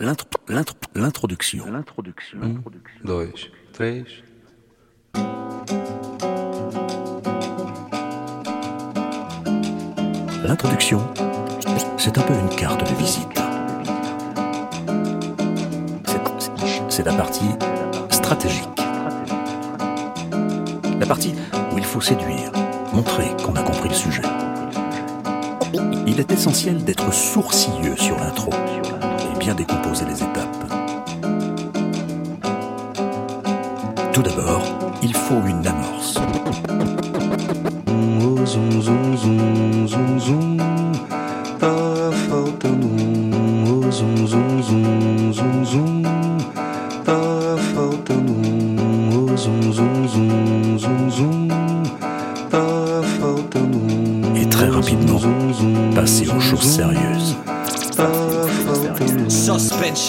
L'introduction. Um, dois, três. L'introduction, c'est un peu une carte de visite. C'est la partie stratégique. La partie où il faut séduire, montrer qu'on a compris le sujet. Il est essentiel d'être sourcilleux sur l'intro bien décomposer les étapes. Tout d'abord, il faut une amorce. Um. Oh,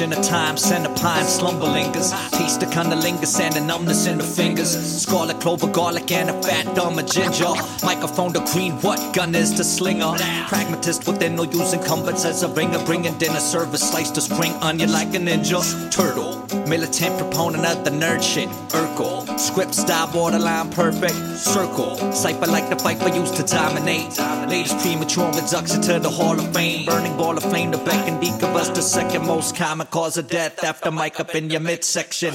Suspension of time, center pine, slumber lingers. Taste the cunnilingus and the numbness in the fingers. Scarlet clover, garlic, and a fat dumb of ginger. Microphone to green, what gun is the slinger? Pragmatist within no using comforts as a ringer. Bringing dinner service, slice the spring onion like a ninja. Turtle, militant proponent of the nerd shit. Urkel, script style borderline perfect. Circle, cipher like the fight for used to dominate. Ladies premature reduction to the Hall of Fame. Burning ball of flame, the beck and of us, the second most common cause of death after mic up in your midsection.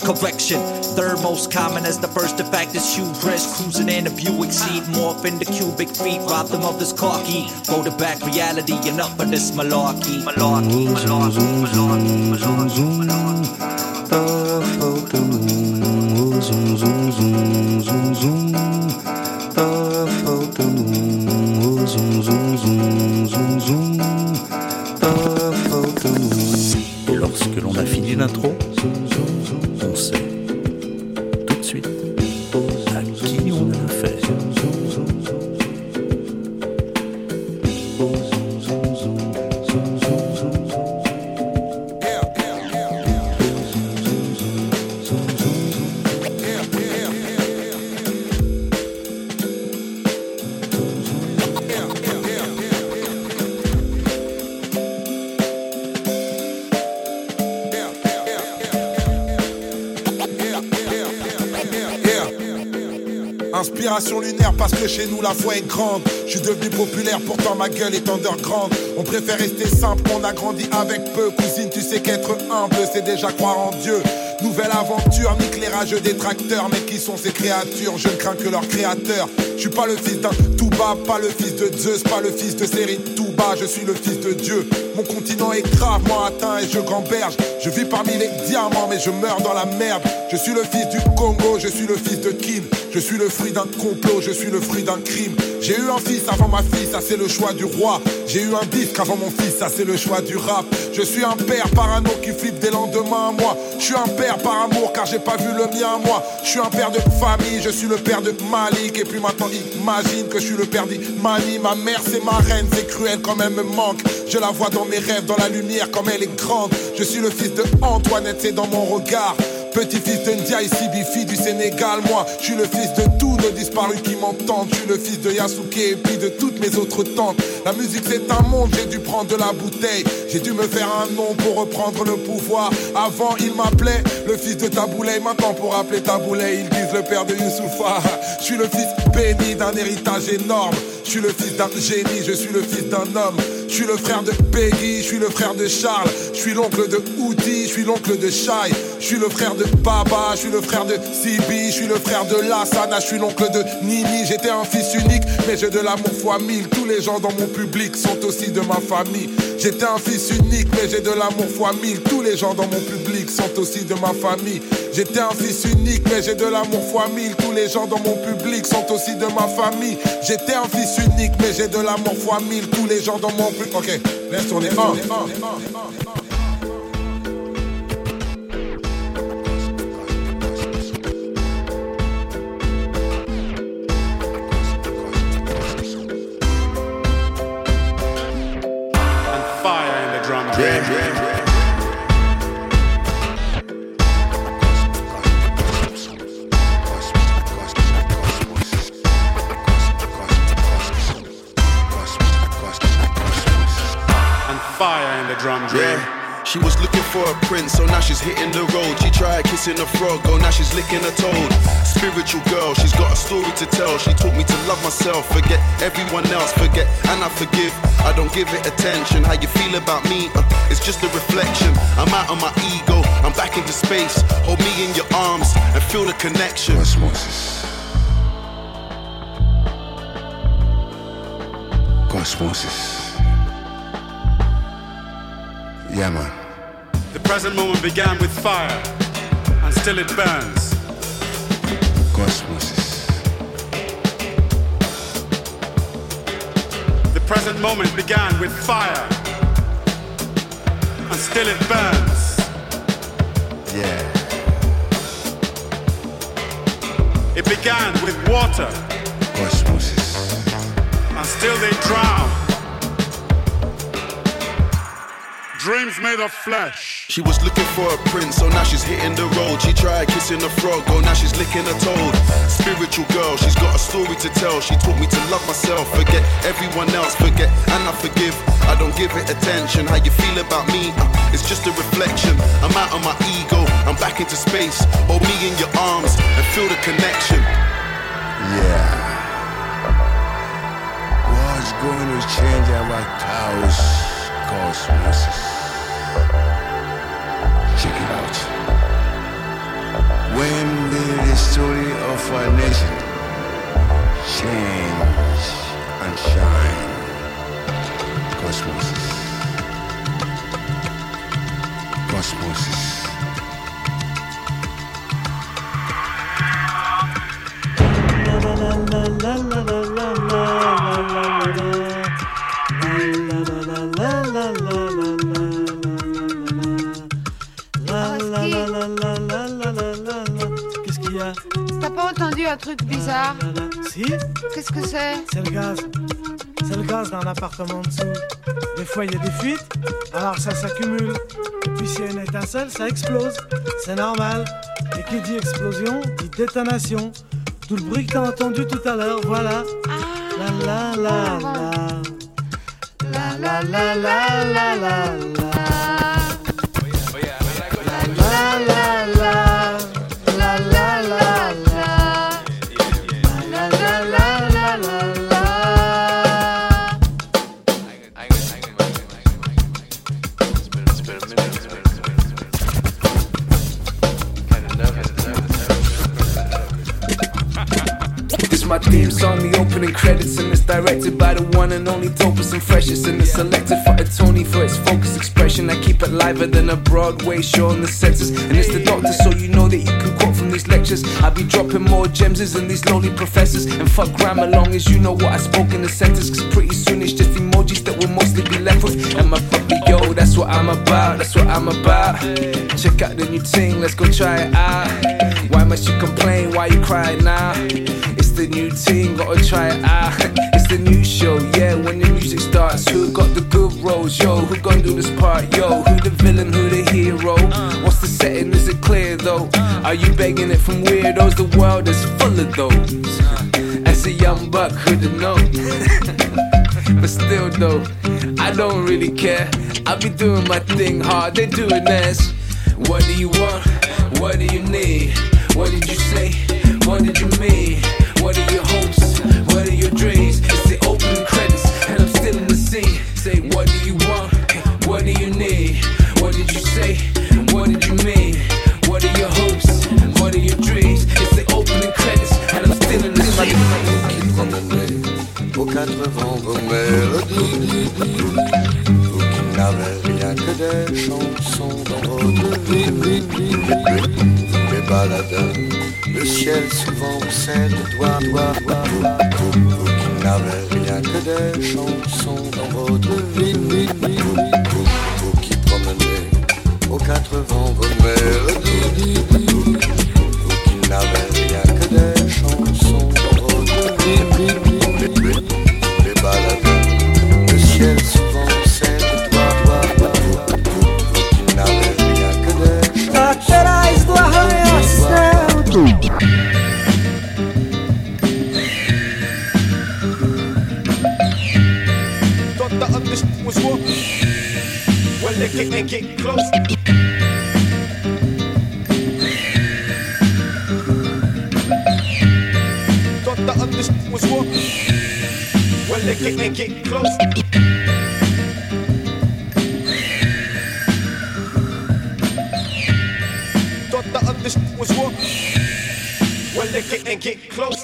Correction, third most common as the first. The fact is hubris, cruising in a Buick seat, morph into cubic feet, rob them of this car key. Go to back reality up for this malarkey. Malarkey, malarkey, malarkey, malarkey, malarkey. Tá faltando um. Oh, zoom, Lorsque l'on a fini l'intro. La foi est grande. Je suis devenu populaire, pourtant ma gueule est underground. On préfère rester simple, on a grandi avec peu. Cousine, tu sais qu'être humble, c'est déjà croire en Dieu. Nouvelle aventure, nique les rageux détracteurs. Mais qui sont ces créatures? Je ne crains que leur créateur. Je suis pas le fils d'un Touba, pas le fils de Zeus, pas le fils de Série Je suis le fils de Dieu. Mon continent est gravement atteint et je gamberge. Je vis parmi les diamants, mais je meurs dans la merde. Je suis le fils du Congo, je suis le fils de Kim. Je suis le fruit d'un complot, je suis le fruit d'un crime. J'ai eu un fils avant ma fille, ça c'est le choix du roi. J'ai eu un disque avant mon fils, ça c'est le choix du rap. Je suis un père parano qui flippe des lendemains à moi. Je suis un père par amour car j'ai pas vu le mien moi. Je suis un père de famille, je suis le père de Malik. Et puis maintenant imagine que je suis le père d'Imani. Ma mère c'est ma reine, c'est cruel quand elle me manque. Je la vois dans mes rêves, dans la lumière comme elle est grande. Je suis le fils de Antoinette, c'est dans mon regard. Petit-fils de Ndiaye Sibifi du Sénégal, moi, je suis le fils de tous nos disparus qui m'entendent. Je suis le fils de Yasuke et puis de toutes mes autres tantes. La musique c'est un monde, j'ai dû prendre de la bouteille. J'ai dû me faire un nom pour reprendre le pouvoir. Avant, il m'appelait le fils de Taboulay. Maintenant, pour appeler Taboulay, ils disent le père de Youssoufa. Je suis le fils béni d'un héritage énorme. Je suis le fils d'un génie, je suis le fils d'un homme. Je suis le frère de Peggy, je suis le frère de Charles. Je suis l'oncle de Outi, je suis l'oncle de Shai. Je suis le frère de Baba, je suis le frère de Sibi, je suis le frère de Lassana, je suis l'oncle de Nini. J'étais un fils unique, mais j'ai de l'amour fois mille. Tous les gens dans mon public sont aussi de ma famille. J'étais un fils unique, mais j'ai de l'amour fois mille. Tous les gens dans mon public sont aussi de ma famille. J'étais un fils unique, mais j'ai de l'amour fois mille. Tous les gens dans mon public sont aussi de ma famille. J'étais un fils unique, mais j'ai de l'amour fois mille. Tous les gens dans mon public. Ok, laisse tourner. Un. She's hitting the road. She tried kissing a frog, oh now she's licking a toad. Spiritual girl, she's got a story to tell. She taught me to love myself, forget everyone else, forget and I forgive. I don't give it attention. How you feel about me? Uh, it's just a reflection. I'm out of my ego, I'm back into space. Hold me in your arms and feel the connection. Cosmosis. Cosmosis. Yeah, man. The present moment began with fire, and still it burns. Cosmosis. The present moment began with fire, and still it burns. Yeah. It began with water, Cosmosis. and still they drown. Dreams made of flesh. She was looking for a prince, so now she's hitting the road. She tried kissing a frog, oh now she's licking a toad. Spiritual girl, she's got a story to tell. She taught me to love myself, forget everyone else, forget and I forgive. I don't give it attention. How you feel about me? Uh, it's just a reflection. I'm out of my ego, I'm back into space. Hold me in your arms and feel the connection. Yeah. What's going to change our chaos cosmosis? When will the story of our nation change and shine? Cosmosis. Cosmosis. Qu'est-ce un truc bizarre Si Qu'est-ce que c'est C'est le gaz. C'est le gaz dans l'appartement en dessous. Des fois, il y a des fuites, alors ça s'accumule. Et puis, s'il y a une étincelle, ça explose. C'est normal. Et qui dit explosion, dit détonation. Tout le bruit que t'as entendu tout à l'heure, voilà. La la la la. La la la la la la la. La directed by the one and only Topus and Freshest, and it's selected for a Tony for its focused expression. I keep it liver than a Broadway show on the senses, and it's the doctor, so you know that you can quote from these lectures. I'll be dropping more gems than these lowly professors, and fuck grammar long as you know what I spoke in the sentence, cause pretty soon it's just emojis that will mostly be left with. And my puppy, yo, that's what I'm about, that's what I'm about. Check out the new thing, let's go try it out. Why must you complain? Why you crying now? It's the new team, gotta try it out. It's the new show, yeah. When the music starts, who got the good roles, yo? Who gonna do this part, yo? Who the villain, who the hero? What's the setting? Is it clear though? Are you begging it from weirdos? The world is full of those. As a young buck, who who'da known? but still though, I don't really care. I be doing my thing hard, they doing theirs. What do you want? What do you need? What did you say? What did you mean? What are your hopes? What are your dreams? Scene. qui promenez aux quatre vents vos mélodies. Vous qui n'avez rien que des chansons dans votre vie. Vous les baladins, le ciel souvent vous serre de doigts, doigts. Vous, vous, vous qui n'avez rien que des chansons dans votre vie. Vous, vous, vous qui promenez aux quatre vents vos mélodies. And get close. Thought the other shit was war. Well, they get and get close. Thought the other was war. Well, they get and get close.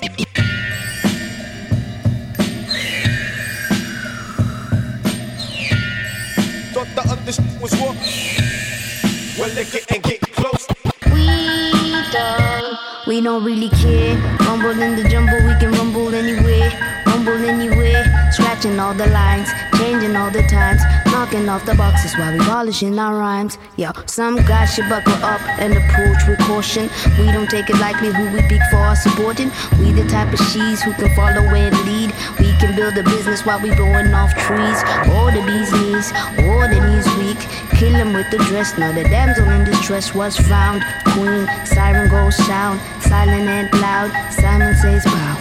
Don't really care. Rumble in the jumble, we can rumble anywhere. Rumble anywhere, scratching all the lines, changing all the times, knocking off the boxes while we polishing our rhymes. Yo, some guys should buckle up and approach with caution. We don't take it lightly who we pick for our supporting. We the type of she's who can follow and lead. We can build a business while we blowing off trees. Or the bee's knees, or the knees weak. Kill him with the dress. Now the damsel in distress was found. Queen, siren goes sound, silent and loud. Simon says, Bow.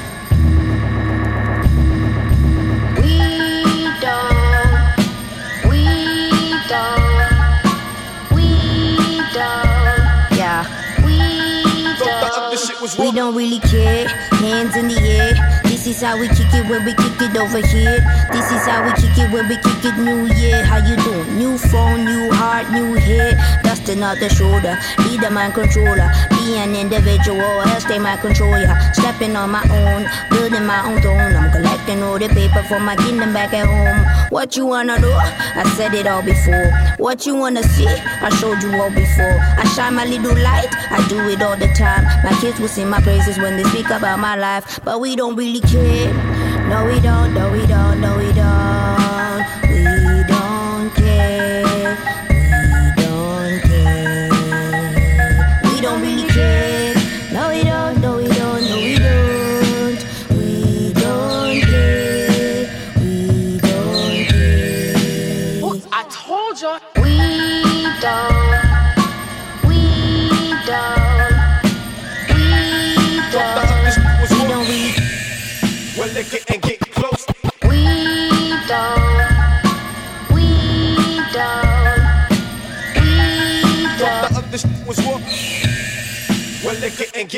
We don't, we don't, we don't, yeah, we don't. We don't really care. Hands in the air. This is how we kick it when we kick it over here. This is how we kick it when we kick it New Year. How you doing? New phone, new heart, new hair. Dusting out the shoulder. Be the mind controller. Be an individual. Else they might control ya. Stepping on my own. Building my own throne. I'm collecting all the paper for my kingdom back at home. What you wanna do? I said it all before. What you wanna see? I showed you all before. I shine my little light. I do it all the time. My kids will sing my praises when they speak about my life. But we don't really care. No, we don't. No, we don't. No, we don't.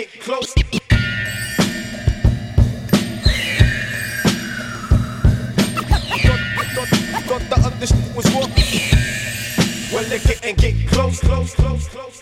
Get close. Thought, the other was. Well, they get and get close, close, close, close,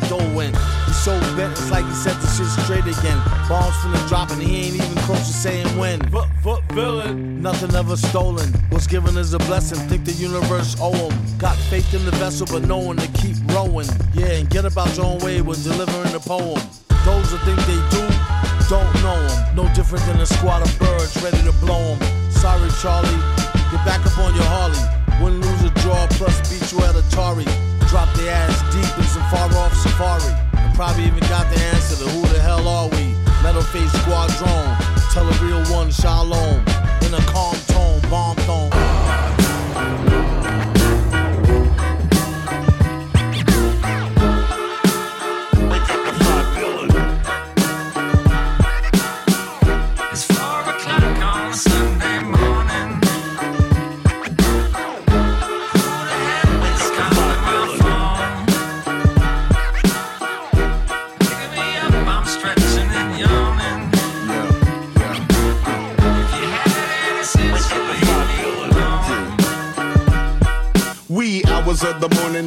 the the door went? He's so bent, it's like he set the shit straight again. Bombs finna drop and he ain't even close to saying when. Foot, foot, villain. Nothing ever stolen. What's given is a blessing. Think the universe owe him. Got faith in the vessel, but knowing to keep rowing. Yeah, and get about your own way when delivering the poem. Those that think they do, don't know them. No different than a squad of birds ready to blow them. Sorry, Charlie. Get back up on your Harley. Win, lose, or draw, plus beat you at Atari. Drop their ass deep in some far off safari. And probably even got the answer to who the hell are we? Metal face squadron. Tell a real one, shalom. In a calm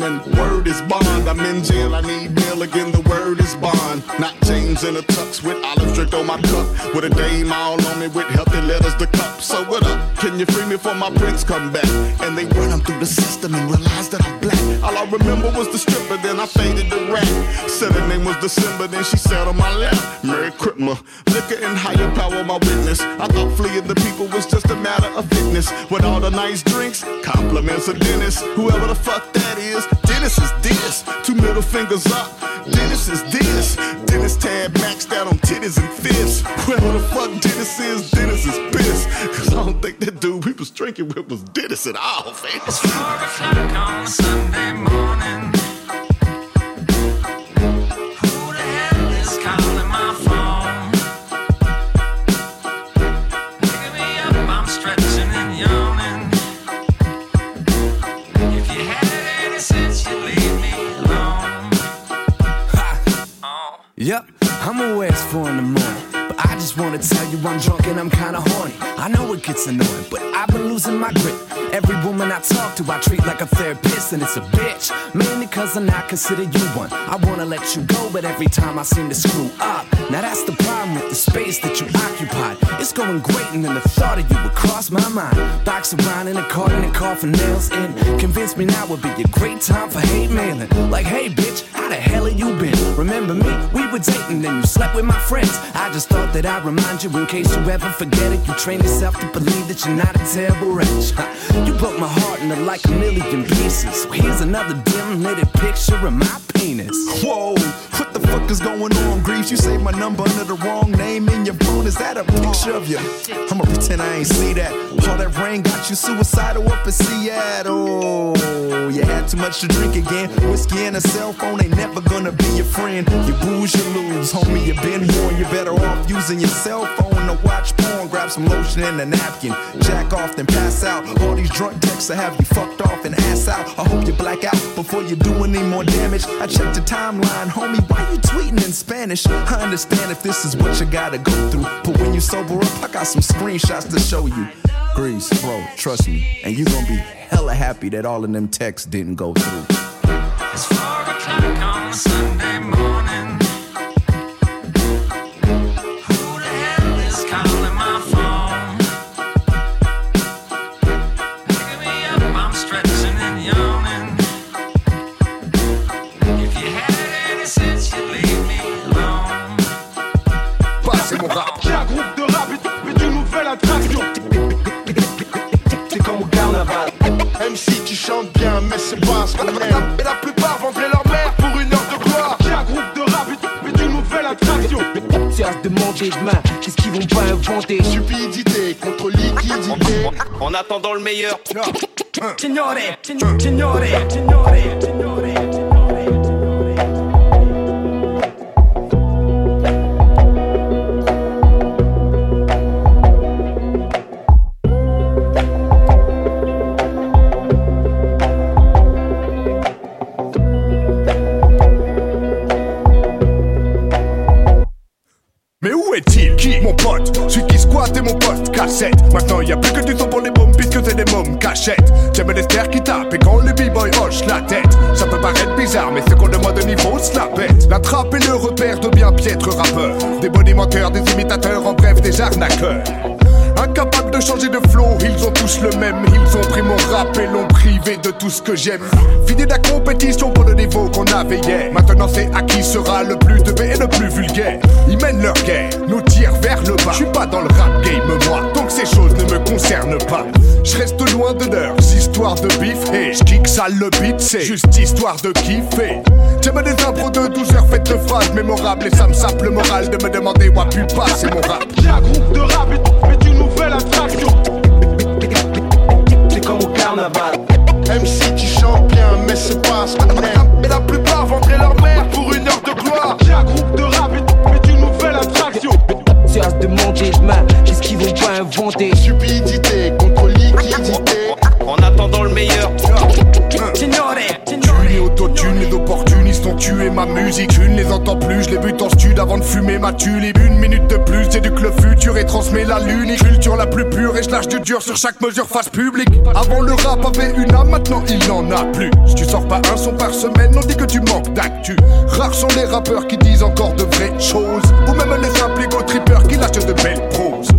and word is bond. I'm in jail, I need In a tux with olive strict on my cup. With a dame all on me with healthy letters to cup. So what up? Can you free me for my prince come back? And they run 'em through the system and realize that I'm black. All I remember was the stripper, then I faded the rap. Said her name was December, then she sat on my lap. Merry Christmas. Liquor and higher power, my witness. I thought fleeing the people was just a matter of fitness. With all the nice drinks, compliments of Dennis. Whoever the fuck that is, Dennis is this. Two middle fingers up, Dennis is this. Dennis tab maxed out on titties and fists. Whoever the fuck Dennis is, Dennis is pissed. Cause I don't think that dude we was drinking with was Dennis at all, fam. It's four o'clock on a Sunday morning. Who the hell is calling my phone? Picking me up, I'm stretching and yawning. If you had any sense, you'd leave me alone. Oh. Yep, I'm it's four in the just wanna tell you I'm drunk and I'm kinda horny. I know it gets annoying, but I've been losing my grip. Every woman I talk to, I treat like a therapist, and it's a bitch. Mainly cause I'm not consider you one. I wanna let you go, but every time I seem to screw up. Now that's the problem with the space that you occupied. It's going great, and then the thought of you would cross my mind. Box around in a car and for nails in. Convince me now would be a great time for hate mailing. Like, hey bitch, how the hell have you been? Remember me? We were dating, then you slept with my friends. I just thought that I'd remind you in case you ever forget it. You train yourself to believe that you're not a terrible wretch. You broke my heart into like a million pieces. So here's another dim lit picture of my penis. Whoa, what the fuck is going on, Greaves? You saved my number under the wrong name in your phone. Is that a picture of you? I'ma pretend I ain't see that. All that rain got you suicidal up in Seattle. You had too much to drink again. Whiskey and a cell phone ain't never gonna be your friend. You booze, you lose, homie. You been warned. You're better off using your cell phone to watch porn. Grab some lotion and a napkin. Jack off, then pass out. All these drunk texts will have you fucked off and ass out. I hope you black out before you do any more damage. I checked the timeline, homie. Why you tweeting in Spanish? I understand if this is what you gotta go through. But when you sober up, I got some screenshots to show you. Grease, bro, trust me. And you gonna be hella happy that all of them texts didn't go through. It's four o'clock on Sunday morning. En attendant le meilleur. Signore, signore, signore, signore. Privé de tout ce que j'aime. Fini de la compétition pour le niveau qu'on avait hier. Maintenant c'est à qui sera le plus teubé et le plus vulgaire. Ils mènent leur guerre, nous tirent vers le bas. Je suis pas dans le rap game moi, donc ces choses ne me concernent pas. Je reste loin de leurs histoires de bif et je kick sale le beat, c'est juste histoire de kiffer. J'aime des impros de 12 heures faites de phrases mémorables et ça me sape le moral de me demander où a pu passer mon rap. J'ai un groupe de rap et et une nouvelle attraction. C'est comme au carnaval. Mais c'est pas ce qu'on aime. Et la plupart vendraient leur mère pour une heure de gloire. J'ai un groupe de rap et et une nouvelle attraction. C'est à se demander demain, qu'est-ce qu'ils vont pas inventer? Musique. Ne les entends plus, je les bute en stud avant de fumer ma tulipe. Une minute de plus, j'éduque le futur et transmets la lune. Culture la plus pure et je lâche du dur sur chaque mesure face publique. Avant le rap avait une âme, maintenant il n'en a plus. Si tu sors pas un son par semaine, on dit que tu manques d'actu. Rares sont les rappeurs qui disent encore de vraies choses. Ou même les simples ego trippers qui lâchent de belles proses.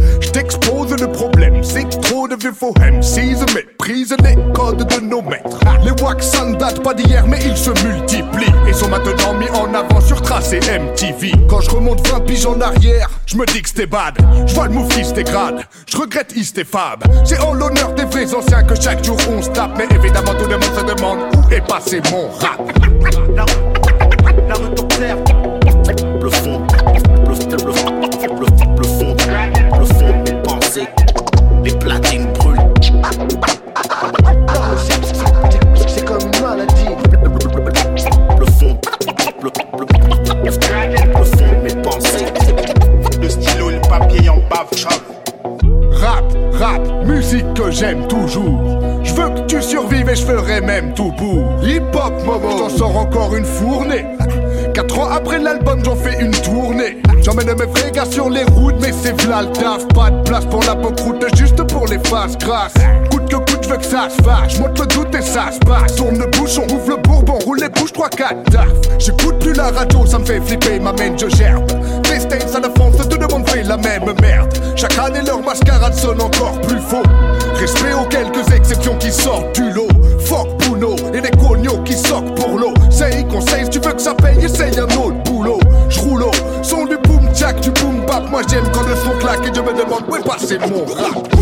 Le problème, c'est trop de vieux faux MCs méprisent les codes de nos maîtres. Les wax ça ne date pas d'hier, mais ils se multiplient et sont maintenant mis en avant sur tracé MTV. Quand je remonte 20 piges en arrière, je me dis que c'était bad. Je vois le move qui se dégrade, je regrette East Fab. C'est en l'honneur des vrais anciens que chaque jour on se tape, mais évidemment tout le monde se demande où est passé mon rap. Même tout pour. Hip hop, Momo, j'en sors encore une fournée. Quatre ans après l'album, j'en fais une tournée. J'emmène mes vrais gars sur les routes, mais c'est v'là le taf. Pas de place pour la route, juste pour les faces grasses. Coûte que coûte, je veux que ça se fasse. Monte le doute et ça se passe. Tourne le bouchon, ouvre le bourbon, roule les bouches, 3, 4 taf. J'écoute plus la radio, ça me fait flipper, m'amène, je gerbe. Les States à la France, tout le monde fait la même merde. Chaque année, leur mascarade sonne encore plus faux. Respect aux quelques exceptions qui sortent du lot. passer le mot rap.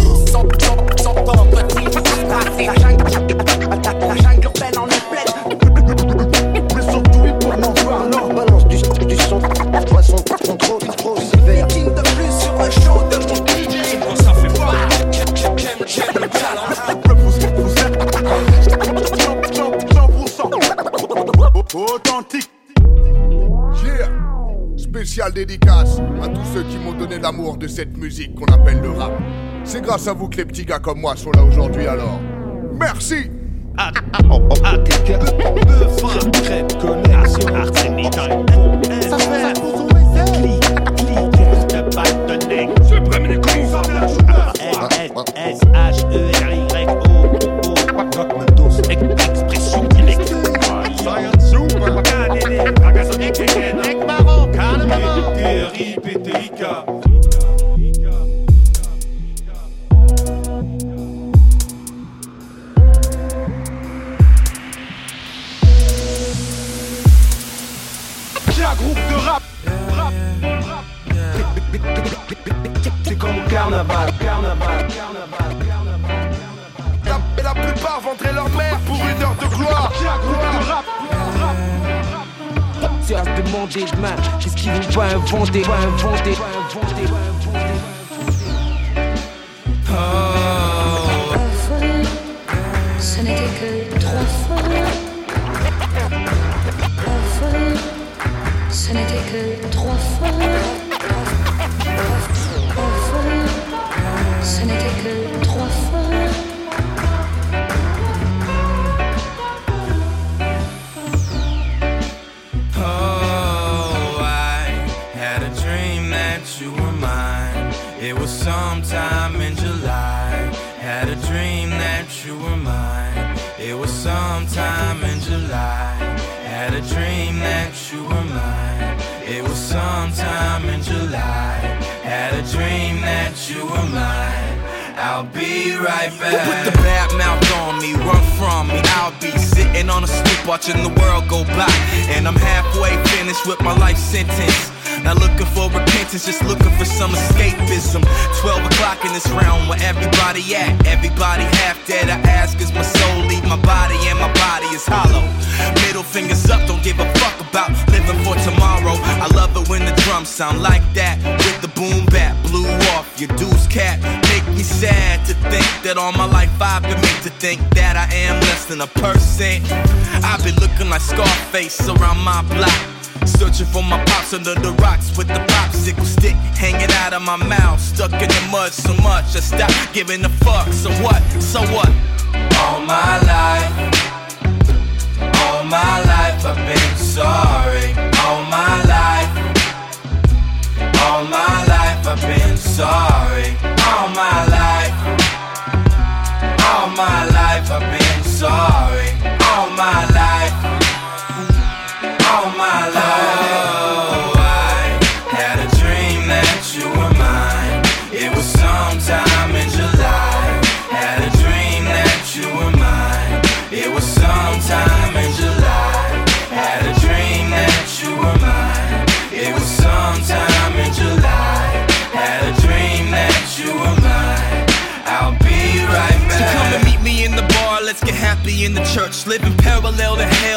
L'amour de cette musique qu'on appelle le rap. C'est grâce à vous que les petits gars comme moi sont là aujourd'hui alors. Merci. Giving a fuck. So what?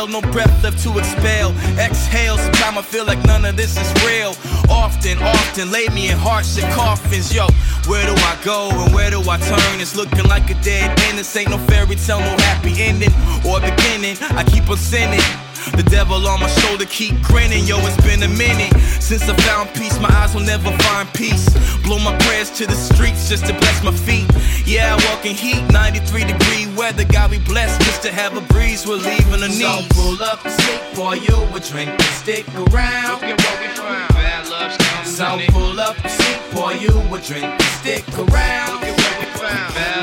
No breath left to expel. Exhale. Sometimes I feel like none of this is real. Often, often lay me in hearts coffins. Yo, where do I go and where do I turn? It's looking like a dead end. This ain't no fairy tale, no happy ending or beginning. I keep on sinning. The devil on my shoulder keep grinning, yo, it's been a minute since I found peace. My eyes will never find peace. Blow my prayers to the streets just to bless my feet. Yeah, I walk in heat, 93 degree weather. God be blessed just to have a breeze relieving the So knees. pull up a seat, pour you a drink and stick around. Look at what we found. Bad love's coming So pull up a seat, pour you a drink, stick around. So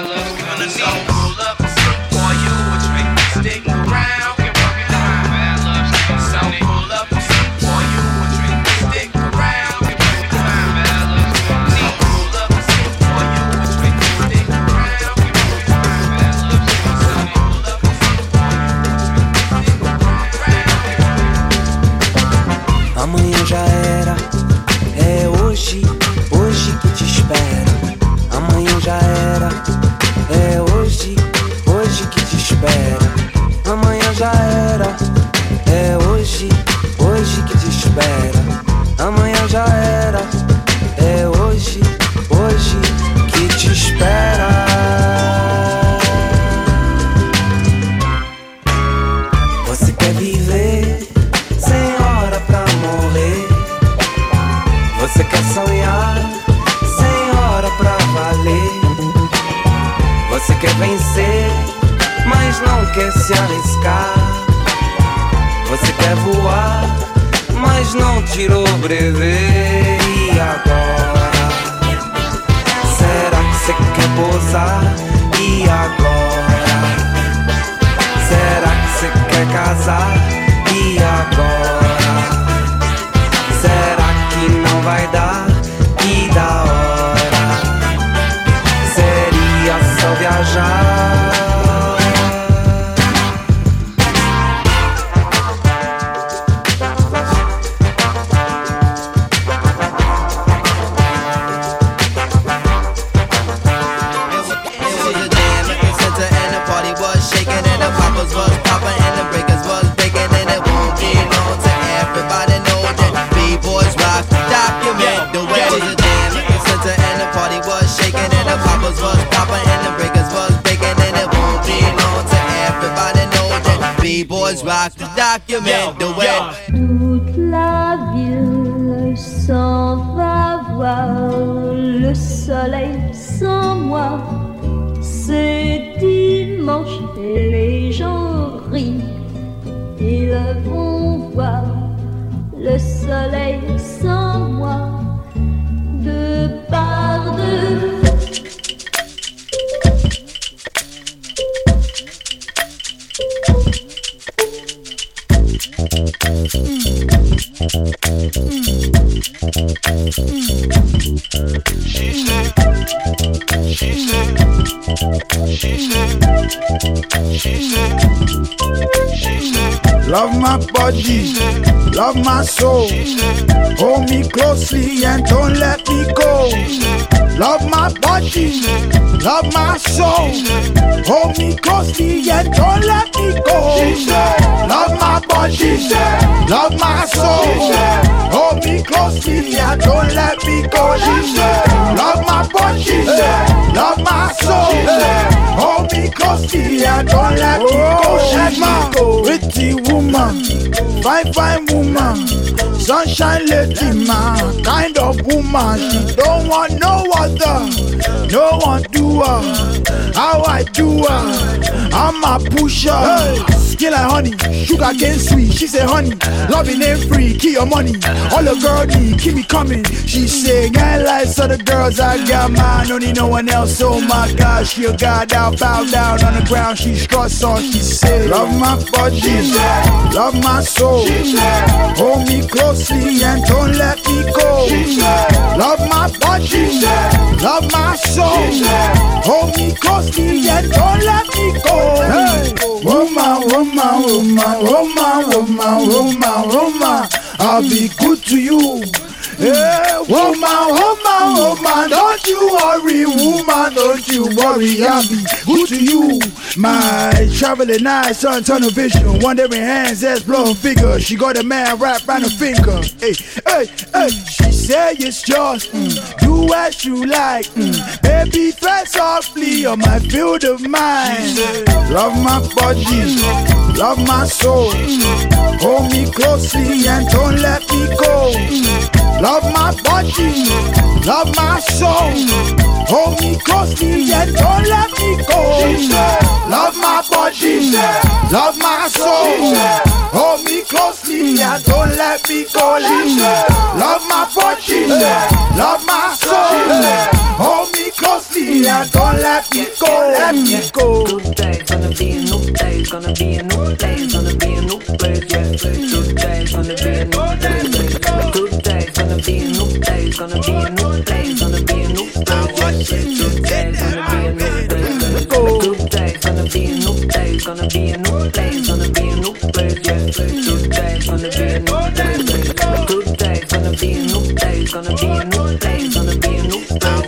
se arriscar? Você quer voar, mas não tirou brevet? E agora? Será que você quer pousar? E agora? Será que você quer casar? E agora? Será que não vai dar? Hold me closely and don't let me go. Love my body, love my soul. Hold me closely and don't let me go. Love my body, love my soul. Hold me closely and don't let me go. Love my body, love my soul. Hold me closely and don't let me go. My pretty woman, fine fine woman, sunshine lady man, kind of woman. She don't want no other, no one do her. How I do her, I'm a pusher. Skin like honey, sugar cane sweet. She say honey, loving ain't free. Keep your money, all the girl need keep me coming. She say I like other girls, I got mine. Don't need no one else. Oh my God, she a god down, bow down on the ground. She struts on. She say, love my body, love my soul. Hold me closely and don't let me go. Love my body, love my soul. Hold me closely and don't let me go. Hey, woman, woman, woman, woman, woman, woman, woman. I'll be good to you. Hey, woman, woman, woman, don't you worry, woman, don't you worry, I'll be good to you. My traveling eyes, sun tunnel vision, wandering hands, ass blowing figure. She got a man wrapped around her finger. Hey, hey, hey, she say it's yours, mm, do as you like. Mm, baby, tread softly on my field of mind. Love my body, love my soul. Hold me closely and don't let me go. Love my body, love my soul. Hold me closely and don't let me go. Love my body, love my soul. Hold me closely and don't let me go. Love my body, love my soul. Hold me closely and don't let me go. Let me go. Good days, gonna be a new day, gonna be a new day, gonna be a new place, yeah. Good days, gonna be a new day. Gonna new day, gonna be a new day, gonna be a new place, yeah. Good days, gonna be a new day. Good days, gonna be a new day, gonna be a new day, gonna be a new place, yeah. Good days, gonna be a new day. Good days, gonna be a new day, gonna be a new day, gonna place, yeah.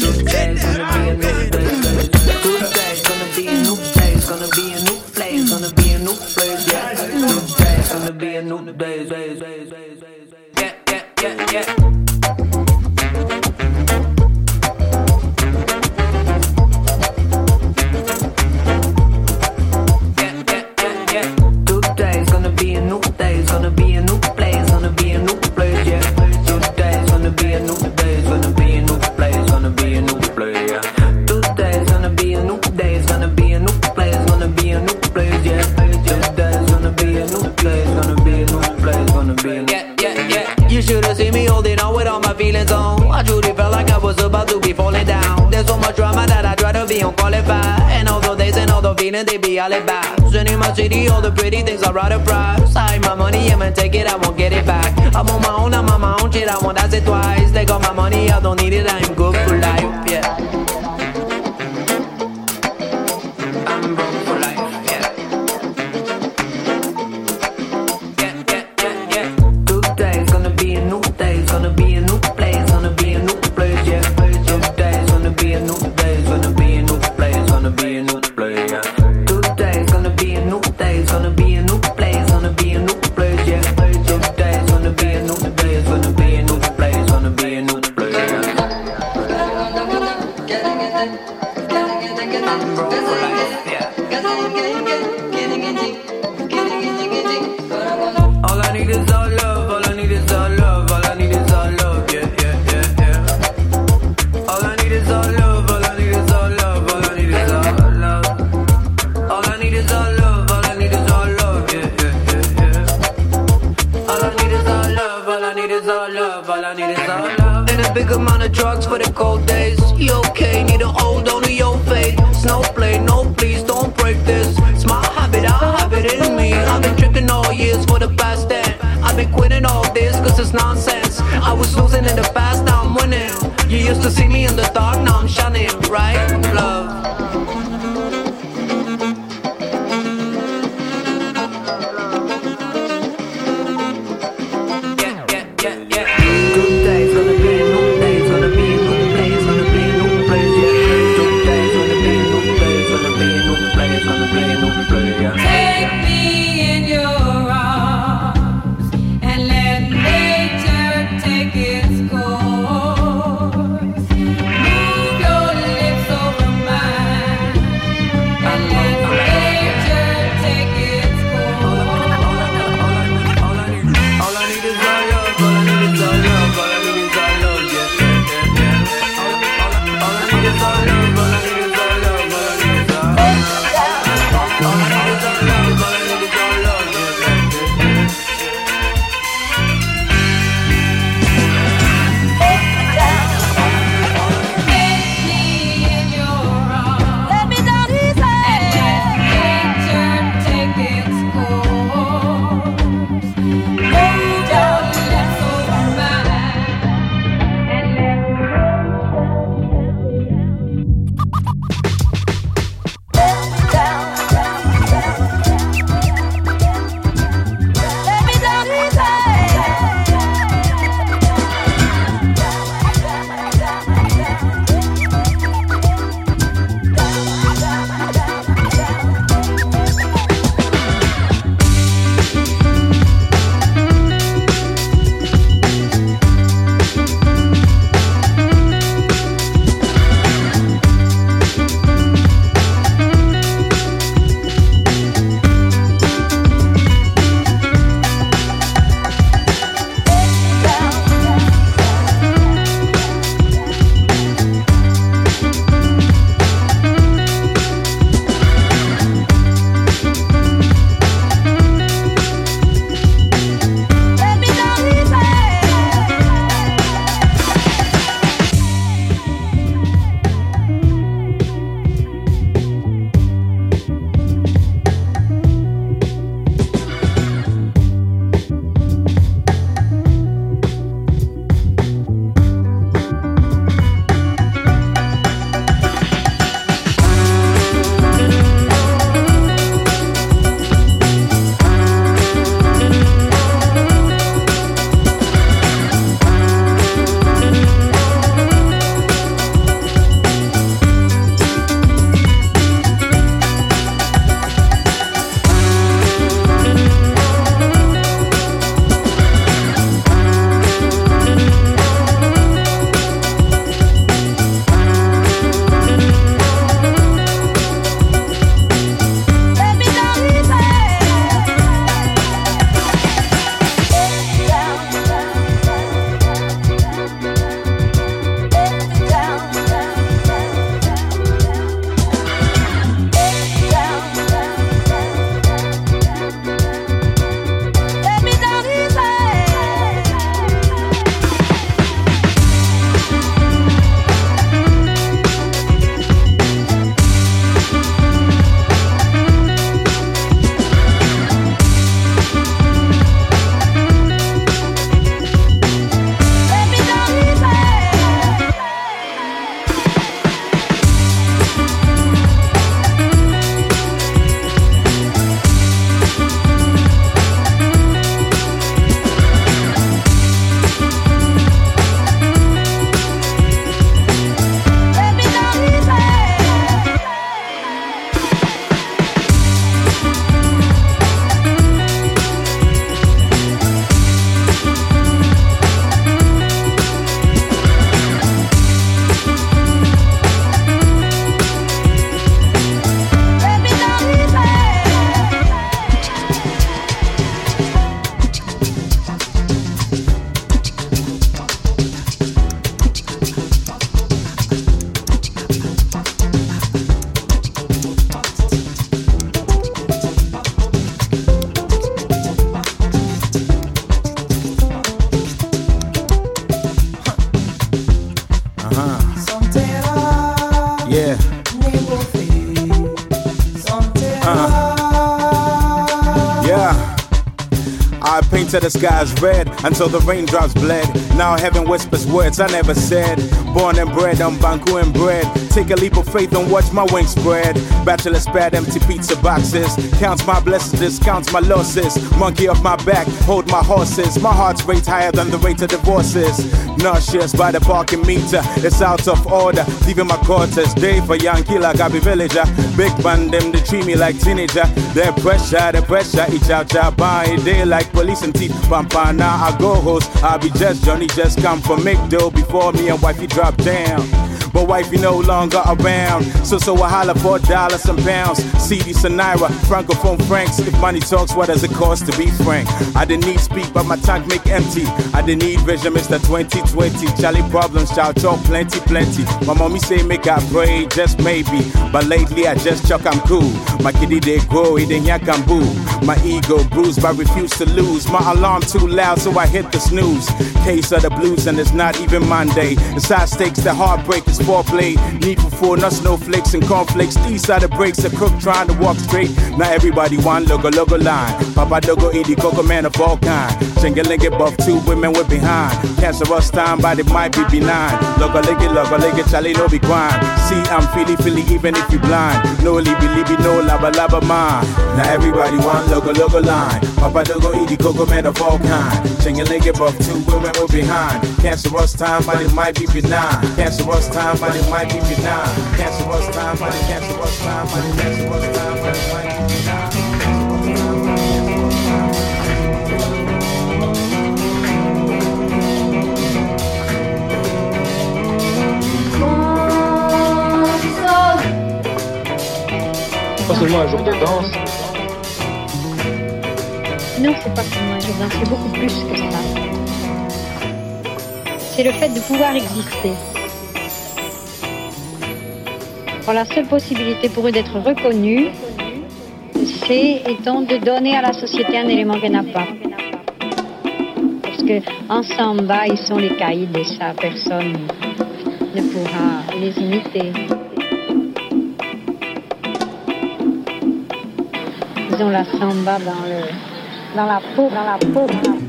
Good days, gonna be a new day. Gonna new day, gonna be a new place, gonna be a new place, yeah. Good gonna day, day, day, day, day. Yeah, yeah. And all they be alibis. And in my city, all the pretty things I rather prize. I my money, I'ma take it, I won't get it back. I'm on my own, I'm on my own shit, I won't ask it twice. They got my money, I don't need it, I'm good for life, Painted the sky's red until the raindrops bled. Now heaven whispers words I never said. Born and bred I'm Banku and bread. Take a leap of faith and watch my wings spread. Bachelor's pad, empty pizza boxes. Counts my blessings, discounts my losses. Monkey off my back, hold my horses. My heart's rate higher than the rate of divorces. Nauseous by the parking meter, it's out of order. Leaving my quarters, day for Yankee like I be villager. Big man, them they treat me like teenager. The pressure, the pressure, each out your body. Day like police and teeth. Pampa, now I go host. I be just Johnny, just come for make dough before me and wifey drop down. But wifey no longer around. So so I holler for dollars and pounds. CD Sonira, Francophone Franks. If money talks, what does it cost to be frank? I didn't need speak, but my tank make empty. I didn't need vision, Mr. 2020. Charlie problems, child talk plenty, plenty. My mommy say make I pray, just maybe. But lately I just chuck I'm cool. My kitty they grow, he didn't yak I'm boo. My ego bruised, but refuse to lose. My alarm too loud, so I hit the snooze. Case of the blues, and it's not even Monday. The side stakes, the heartbreak is foreplay. Needful for four, no snowflakes and cornflakes. These are the breaks, the crook trying to walk straight. Now everybody want logo, logo line. Papa Dogo, indie coco man of all kind. Chingalinga buff, two women with behind. Cancerous time, but it might be benign. Logo, lick it, logo, lick Charlie, no be crime. See, I'm feely, feely, even if you blind. No libby, libby, no lava, lava, mine. Now everybody want logo, logo line. Papa Dogo, indie coco man of all kind. Chingalinga buff, two women with behind. Cancerous time, but it might be benign. Cancerous time, but it might be benign. Cancerous time, but it cancerous time, but it cancerous time, but it might be benign. Pas seulement un jour de danse. Non, c'est pas seulement un jour d'un, c'est beaucoup plus que ça. C'est le fait de pouvoir exister. La seule possibilité pour eux d'être reconnus, c'est étant de donner à la société un élément qu'elle n'a pas. Parce que en samba, ils sont les caïds et ça, personne ne pourra les imiter. Ils ont la samba dans le dans la peau, dans la peau, dans la.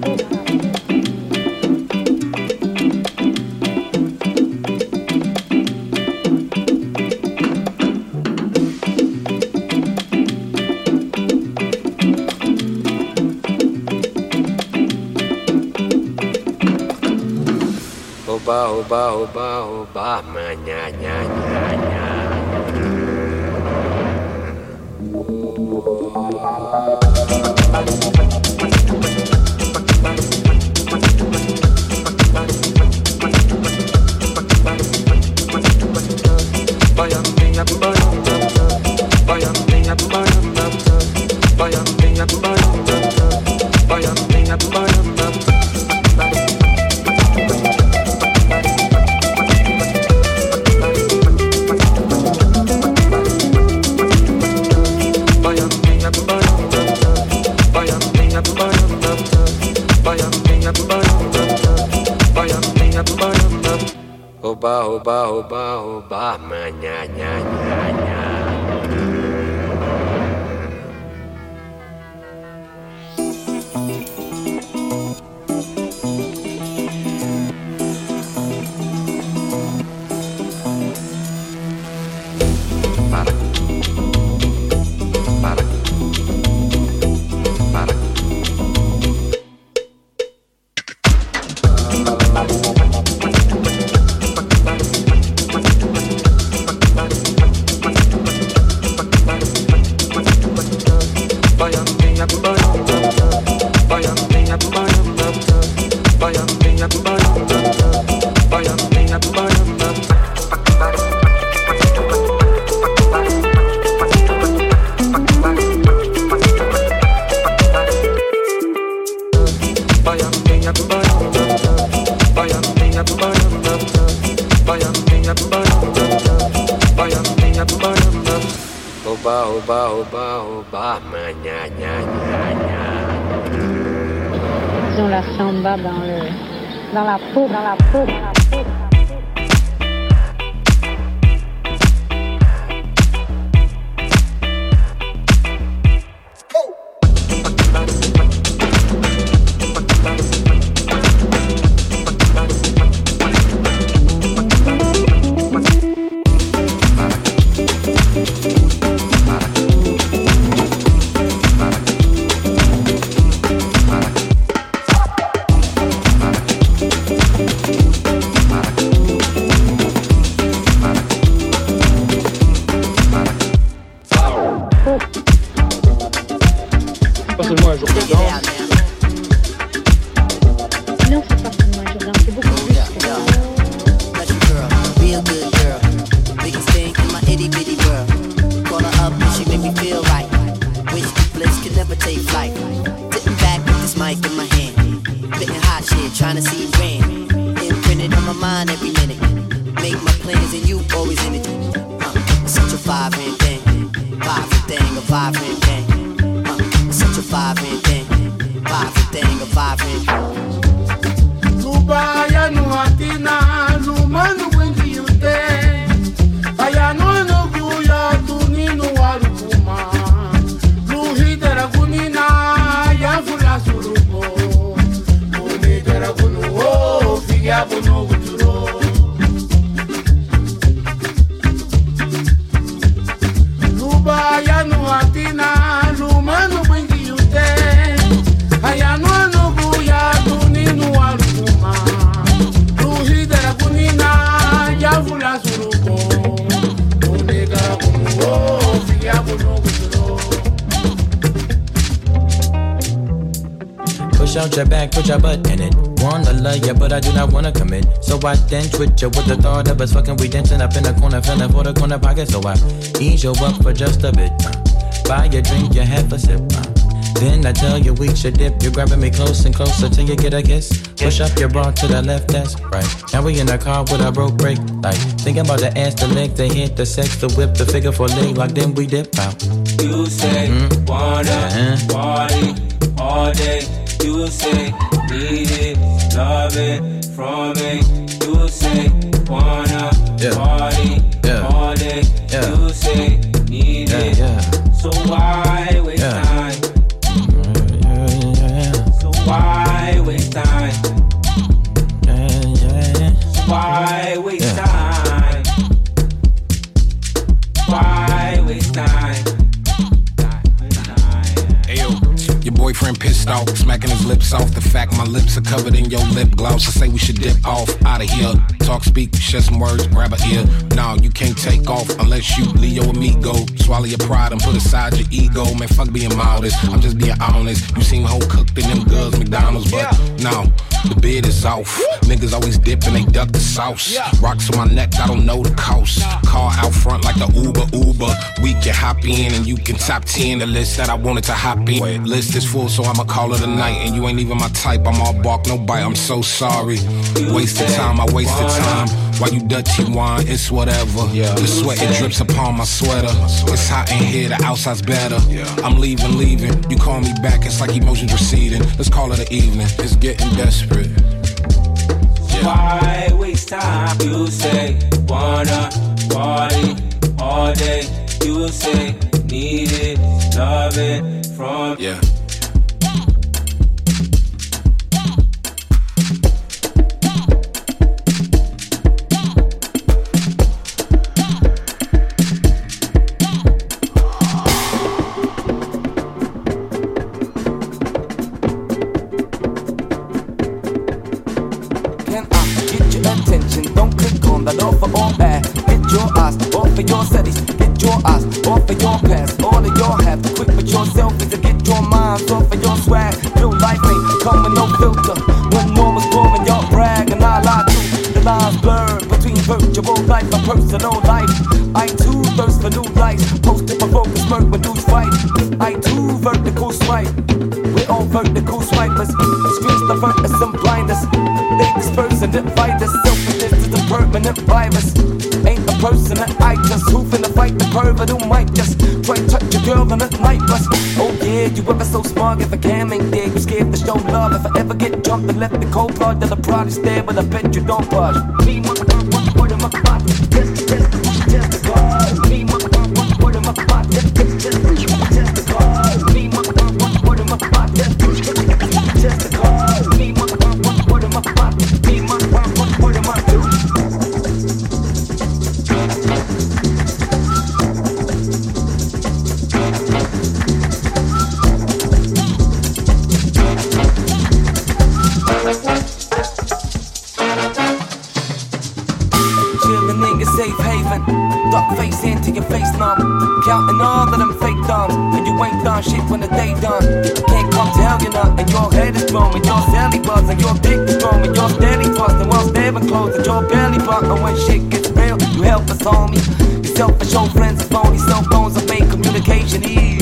Oba, oba, oba, oba, manya, nya, nya, nya. Oba, thought of us fucking. We dancing up in the corner, feeling for the corner pocket. So I ease you up for just a bit. Uh, buy your drink, you have a sip. Uh, then I tell you we should dip. You're grabbing me close and closer till you get a kiss. Push up your bra to the left, that's right. Now we in the car with a broke brake light. Thinking about the ass, the leg, the hit, the sex, the whip, the figure for leg. Like then we dip out. You say wanna party all day. You say need it, love it from me. Off out of here. Talk, speak, share some words, grab a ear. No, you can't take off unless you Leo amigo. Swallow your pride and put aside your ego. Man, fuck being modest. I'm just being honest. You seem whole cooked in them girls, McDonald's, but no. The bid is off. Niggas always dip and they duck the sauce. Rocks on my neck, I don't know the cost. Car out front like the Uber Uber. We can hop in and you can top 10 the list that I wanted to hop in. List is full, so I'ma call it a night. And you ain't even my type. I'm all bark, no bite. I'm so sorry. Wasted time, I wasted time. Why you dirty wine? It's whatever. Yeah. The sweat it drips upon my sweater. It's hot in here, the outside's better. Yeah. I'm leaving, leaving. You call me back, it's like emotions receding. Let's call it an evening. It's getting desperate. Why waste time? You say wanna party all day. You say need it, love it from Yeah. Life and life. I too thirst for new lights. Post up a focus smirk when dudes fight. I too vertical swipe. We're all vertical swipers. Screens the furnace and blind us. They disperse and divide us. Selfishness is a permanent virus. Ain't a person that I just who finna fight the pervert who might just try to touch a girl on a night bus. Oh yeah, you ever so smart if I can ain't there. You scared to show love if I ever get jumped and left the cold blood. Then I probably stare, but I bet you don't budge. Me, my, my, my, word of my spot. Counting all of them fake thumbs, and you ain't done shit when the day done. Can't come tell you nothing, your head is grown, and your celly buzzing, your dick is growing, and your steady busting, while staring close, and your belly button when shit gets real. You help us, homie. Your selfish old friends are phony, cell phones will make communication easy.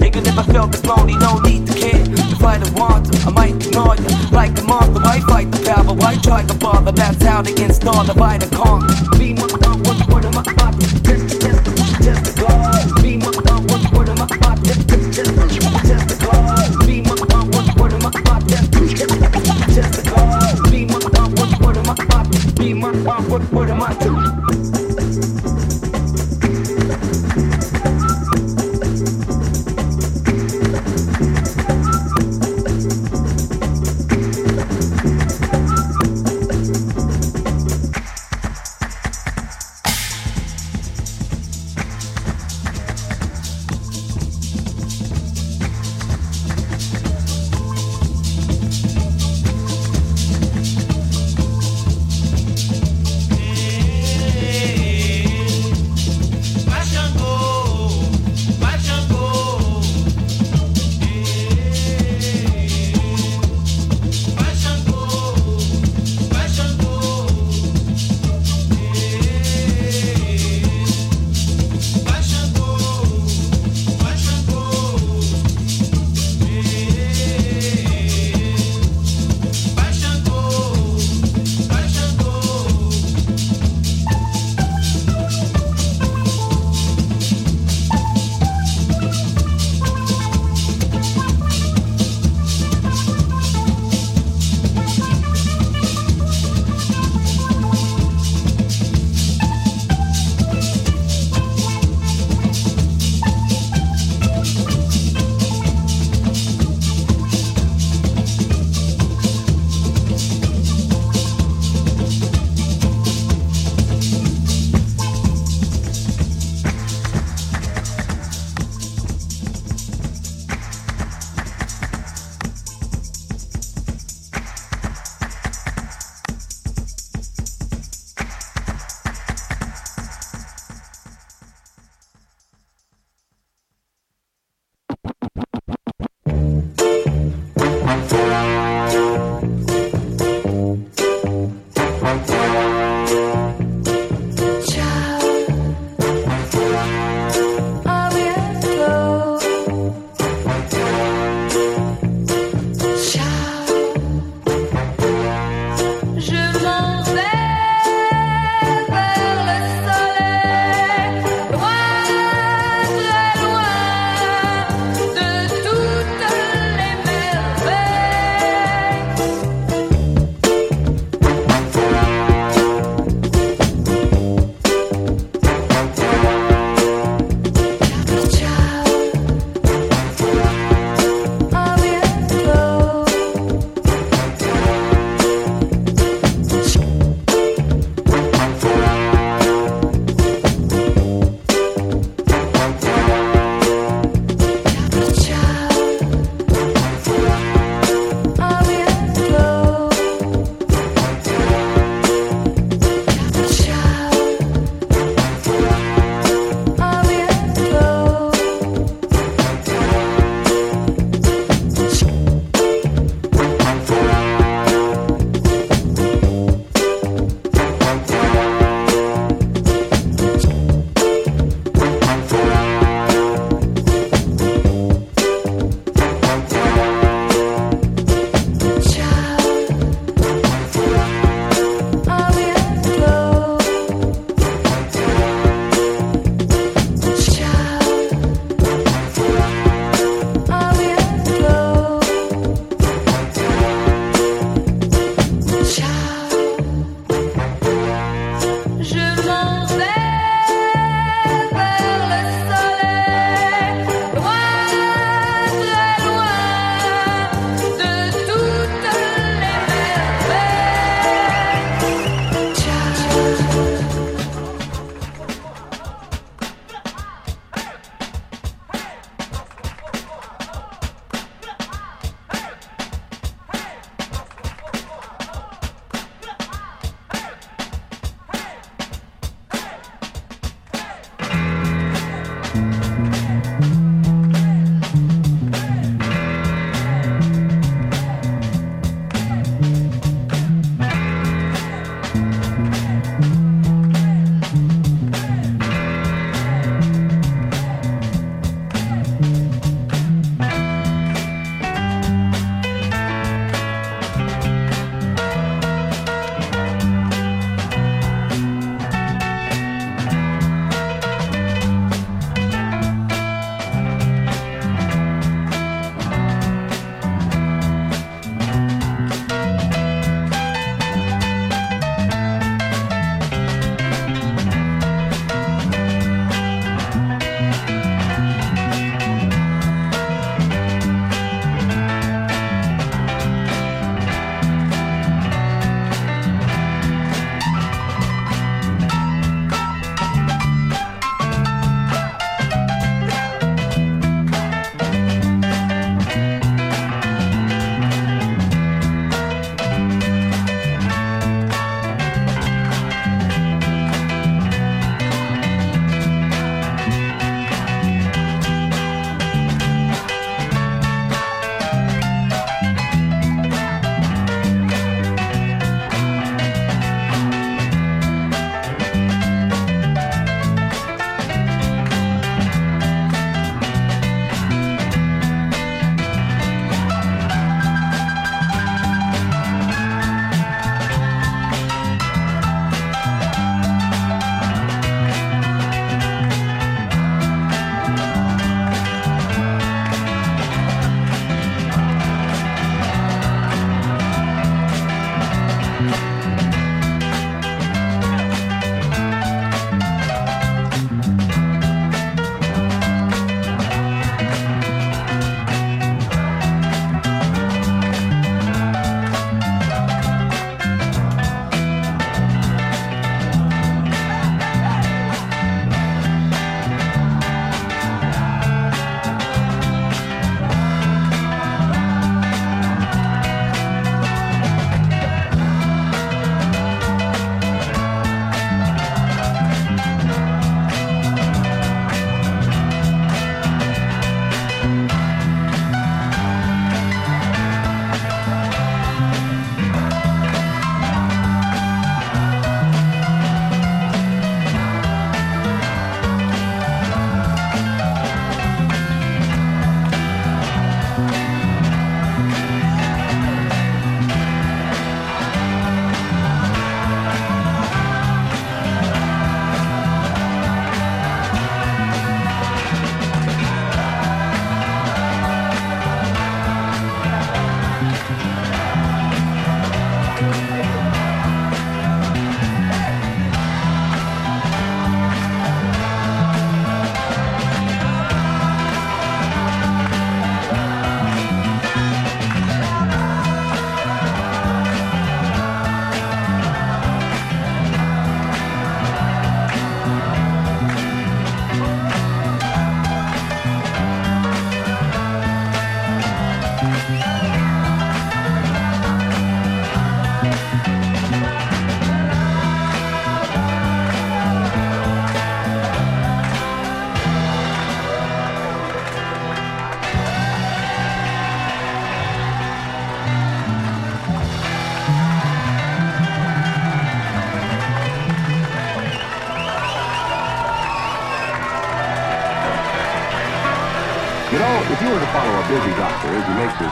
Nigga never felt this lonely, no need to care. If I don't want to, I might ignore you. Like a monster, I fight the power, why try to bother? That's how they install the by the con. Be my uh, what's word of my body? Uh, what's word of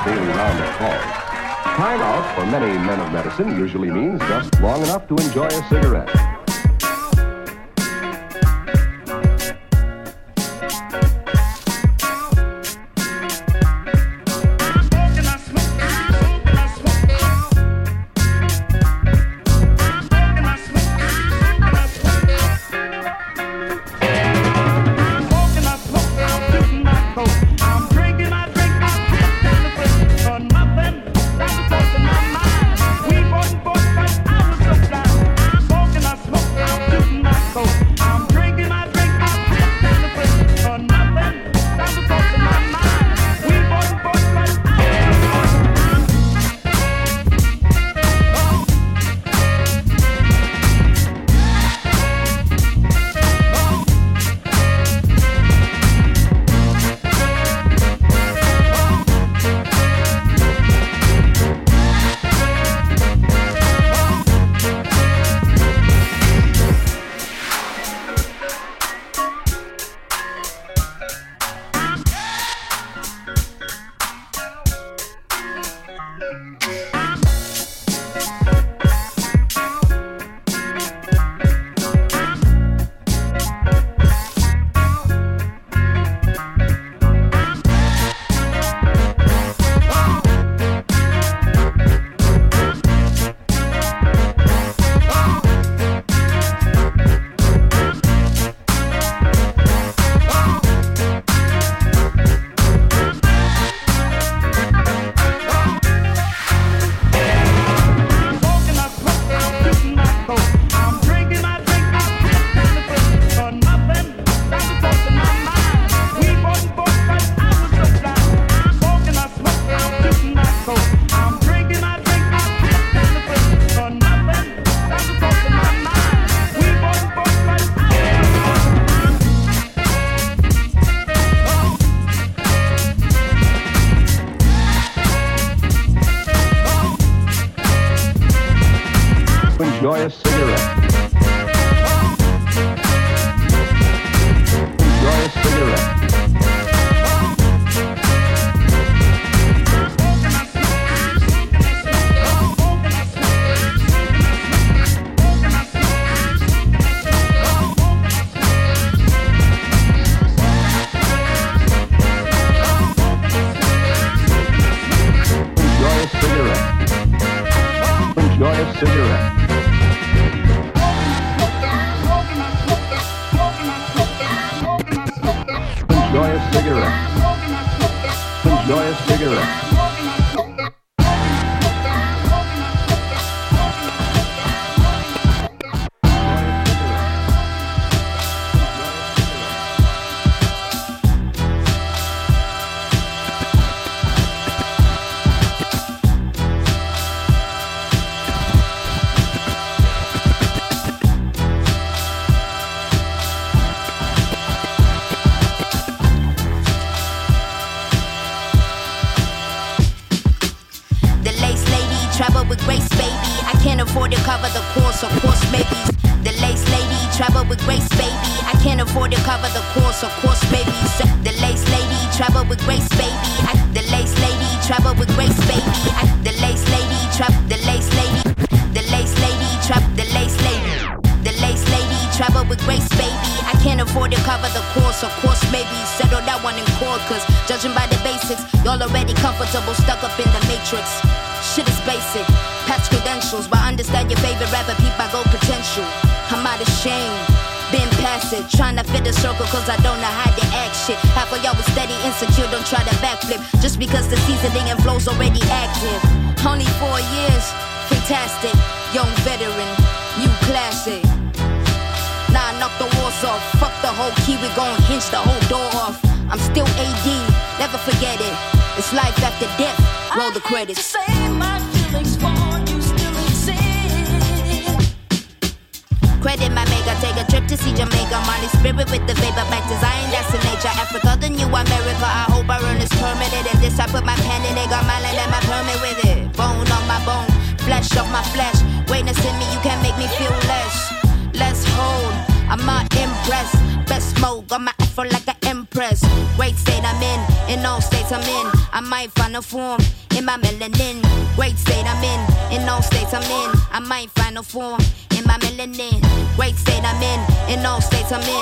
daily round of calls. Time out for many men of medicine usually means just long enough to enjoy a cigarette.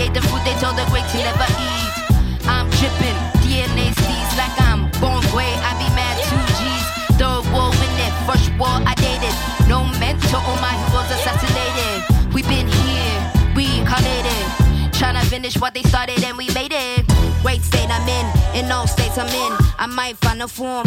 Ate the food they told the great to never eat. I'm dripping, DNA seeds like I'm born gray. I be mad two G's. Third war in it, first war I dated. No mentor, all my heroes assassinated. We been here, reincarnated. Tryna finish what they started and we made it. Great state I'm in, in all states I'm in. I might find a form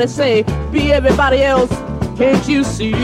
everybody say, be everybody else. Can't you see?